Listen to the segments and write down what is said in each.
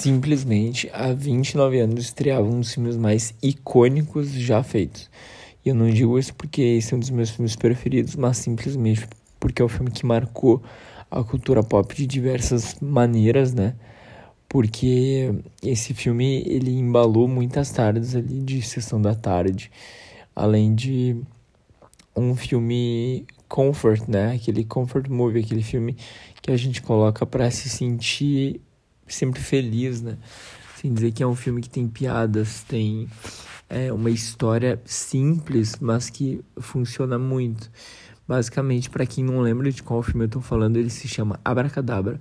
simplesmente há 29 anos estreava um dos filmes mais icônicos já feitos. E eu não digo isso porque esse é um dos meus filmes preferidos, mas simplesmente porque é o filme que marcou a cultura pop de diversas maneiras, né? Porque esse filme ele embalou muitas tardes ali de sessão da tarde, além de um filme comfort, né? Aquele comfort movie, aquele filme que a gente coloca para se sentir sempre feliz, né? Sem dizer que é um filme que tem piadas, tem é, uma história simples, mas que funciona muito. Basicamente, para quem não lembra de qual filme eu tô falando, ele se chama Abracadabra.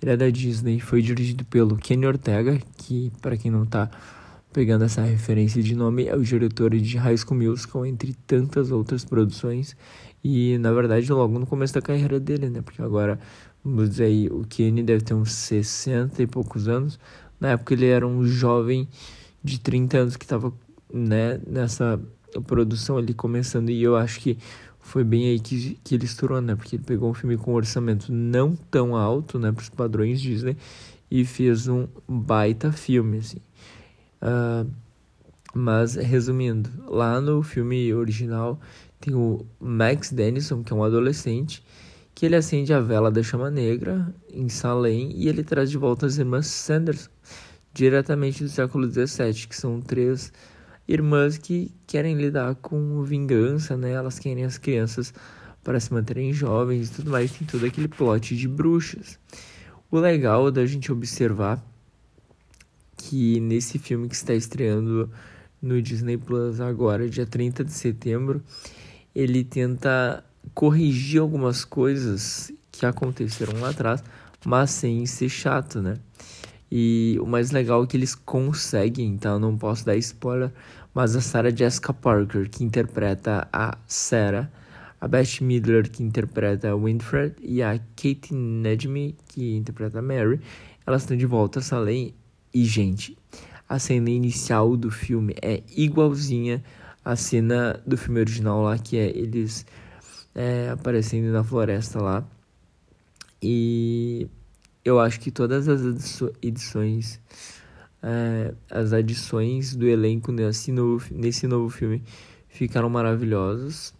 Ele é da Disney, foi dirigido pelo Kenny Ortega, que para quem não tá pegando essa referência de nome, é o diretor de High School Musical, entre tantas outras produções. E na verdade, logo no começo da carreira dele, né? Porque agora, vamos dizer aí, o Kenny deve ter uns 60 e poucos anos. Na época ele era um jovem de 30 anos que estava né, nessa produção ali começando. E eu acho que foi bem aí que, que ele estourou, né? Porque ele pegou um filme com um orçamento não tão alto, né? Para os padrões Disney. E fez um baita filme, assim. Uh, mas, resumindo, lá no filme original tem o Max Dennison, que é um adolescente, que ele acende a vela da chama negra em Salem e ele traz de volta as irmãs Sanderson, diretamente do século XVII, que são três irmãs que querem lidar com vingança, né? Elas querem as crianças para se manterem jovens e tudo mais. Tem todo aquele plot de bruxas. O legal da gente observar que nesse filme que está estreando no Disney Plus agora, dia 30 de setembro, ele tenta corrigir algumas coisas que aconteceram lá atrás, mas sem ser chato, né? E o mais legal é que eles conseguem, então eu não posso dar spoiler, mas a Sarah Jessica Parker, que interpreta a Sarah, a Beth Midler, que interpreta a Winfred, e a Kate Nedme, que interpreta a Mary, elas estão de volta a Salem. E, gente, a cena inicial do filme é igualzinha a cena do filme original lá, que é eles é, aparecendo na floresta lá. E eu acho que todas as edições, é, as adições do elenco nesse novo, nesse novo filme ficaram maravilhosas.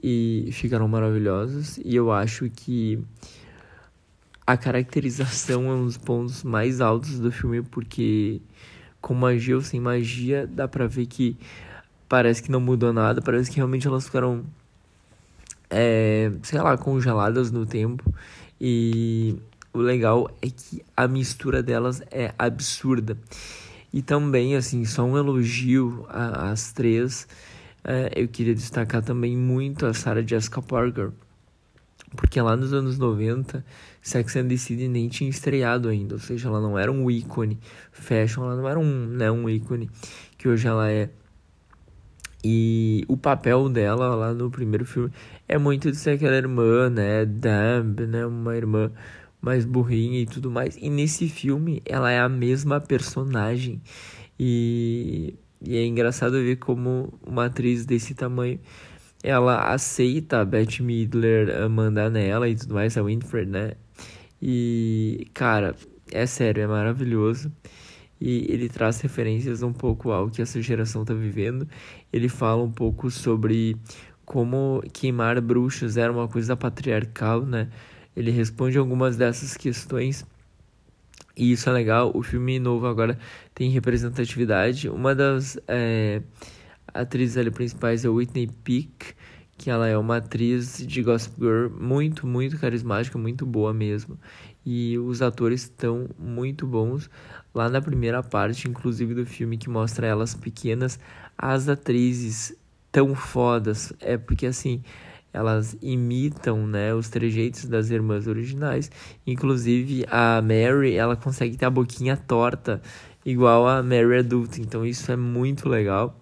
E ficaram maravilhosas. E eu acho que a caracterização é um dos pontos mais altos do filme, porque com magia ou sem magia, dá pra ver que parece que não mudou nada, parece que realmente elas ficaram, é, sei lá, congeladas no tempo. E o legal é que a mistura delas é absurda. E também, assim, só um elogio às três. É, eu queria destacar também muito a Sarah Jessica Parker. Porque lá nos anos 90, Sex and the City nem tinha estreado ainda. Ou seja, ela não era um ícone fashion, ela não era um, né, um ícone que hoje ela é. E o papel dela lá no primeiro filme é muito de ser aquela irmã, né? Dumb, né? Uma irmã mais burrinha e tudo mais. E nesse filme ela é a mesma personagem. E, e é engraçado ver como uma atriz desse tamanho ela aceita a Beth Midler mandar nela e tudo mais, a Winfred, né? E, cara, é sério, é maravilhoso e ele traz referências um pouco ao que essa geração está vivendo. Ele fala um pouco sobre como queimar bruxas era uma coisa patriarcal, né? Ele responde algumas dessas questões e isso é legal. O filme novo agora tem representatividade. Uma das é, atrizes ali principais é Whitney Peak, que ela é uma atriz de Gossip Girl muito, muito carismática, muito boa mesmo. E os atores estão muito bons. Lá na primeira parte, inclusive, do filme que mostra elas pequenas, as atrizes tão fodas. É porque assim, elas imitam, né, os trejeitos das irmãs originais. Inclusive a Mary, ela consegue ter a boquinha torta, igual a Mary adulta. Então isso é muito legal.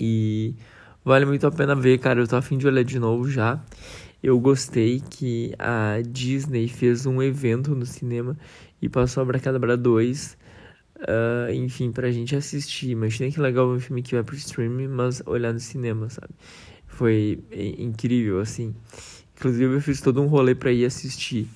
E vale muito a pena ver, cara. Eu tô afim de olhar de novo já. Eu gostei que a Disney fez um evento no cinema e passou a Bracadabra 2, uh, enfim, pra gente assistir. Imagina que legal um filme que vai pro streaming, mas olhar no cinema, sabe? Foi incrível, assim. Inclusive, eu fiz todo um rolê pra ir assistir.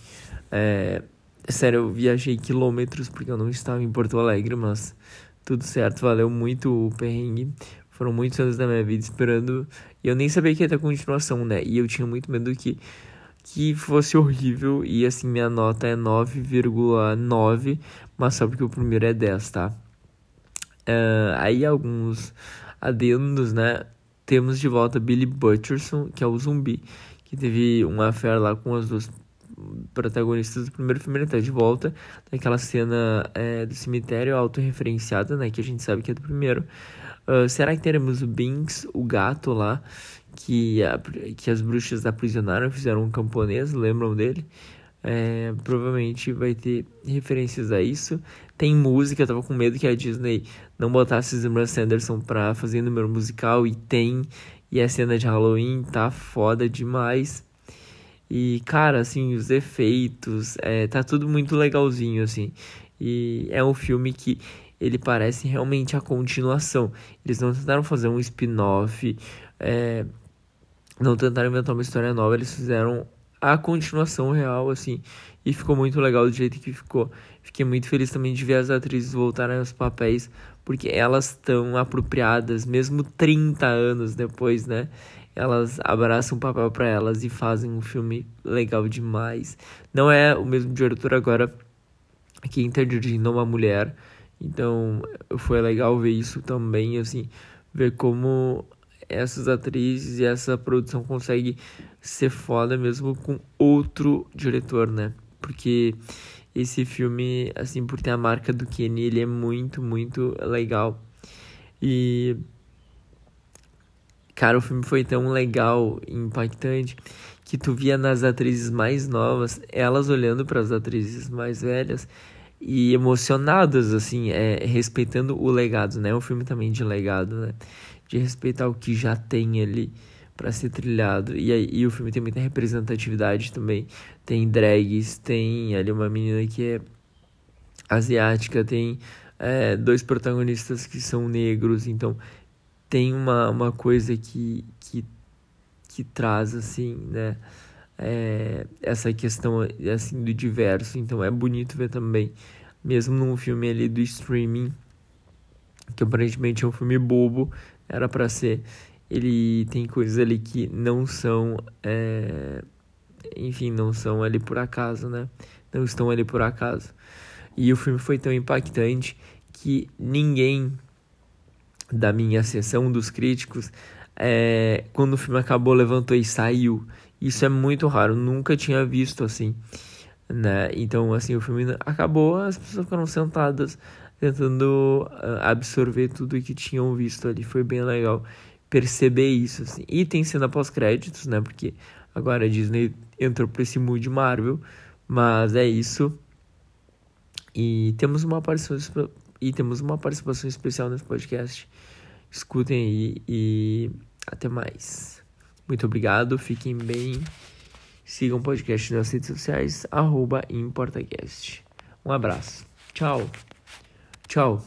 É, Sério, eu viajei quilômetros porque eu não estava em Porto Alegre, mas tudo certo, valeu muito o perrengue. Foram muitos anos da minha vida esperando. E eu nem sabia que ia ter continuação, né? E eu tinha muito medo que, que fosse horrível. E assim, minha nota é 9,9, mas só porque o primeiro é 10, tá? Uh, aí alguns adendos, né? Temos de volta Billy Butcherson, que é o zumbi, que teve uma fé lá com as duas protagonistas do primeiro filme, ele tá de volta naquela cena é, do cemitério autorreferenciada, né, que a gente sabe que é do primeiro. Uh, será que teremos o Binks, o gato lá, que, a, que as bruxas aprisionaram, fizeram um camponês, lembram dele? É, provavelmente vai ter referências a isso. Tem música, eu tava com medo que a Disney não botasse Zimmer Sanderson pra fazer número musical, e tem. E a cena de Halloween tá foda demais. E, cara, assim, os efeitos, é, tá tudo muito legalzinho, assim. E é um filme que ele parece realmente a continuação. Eles não tentaram fazer um spin-off, é, não tentaram inventar uma história nova, eles fizeram a continuação real, assim. E ficou muito legal do jeito que ficou. Fiquei muito feliz também de ver as atrizes voltarem aos papéis, porque elas estão apropriadas, mesmo 30 anos depois, né? Elas abraçam o papel para elas e fazem um filme legal demais. Não é o mesmo diretor agora que está dirigindo uma mulher, então foi legal ver isso também, assim, ver como essas atrizes e essa produção consegue ser foda mesmo com outro diretor, né? Porque esse filme, assim, por ter a marca do Kenny, ele é muito, muito legal. E Cara, o filme foi tão legal e impactante que tu via nas atrizes mais novas, elas olhando para as atrizes mais velhas e emocionadas, assim, é, respeitando o legado, né? É um filme também de legado, né? De respeitar o que já tem ali para ser trilhado. E, aí, e o filme tem muita representatividade também. Tem drags, tem ali uma menina que é asiática, tem é, dois protagonistas que são negros, então tem uma, uma coisa que, que, que traz, assim, né? É, essa questão, assim, do diverso. Então, é bonito ver também, mesmo num filme ali do streaming, que aparentemente é um filme bobo, era para ser. Ele tem coisas ali que não são, é, enfim, não são ali por acaso, né? Não estão ali por acaso. E o filme foi tão impactante que ninguém da minha sessão dos críticos, é, quando o filme acabou, levantou e saiu. Isso é muito raro, nunca tinha visto assim, né? Então, assim, o filme acabou, as pessoas ficaram sentadas tentando uh, absorver tudo que tinham visto ali. Foi bem legal perceber isso, assim. E tem cena pós-créditos, né? Porque agora a Disney entrou para esse mood Marvel, mas é isso. E temos uma participação e temos uma participação especial nesse podcast. Escutem aí e até mais. Muito obrigado, fiquem bem. Sigam o podcast nas redes sociais, arroba ImportaCast. Um abraço. Tchau. Tchau.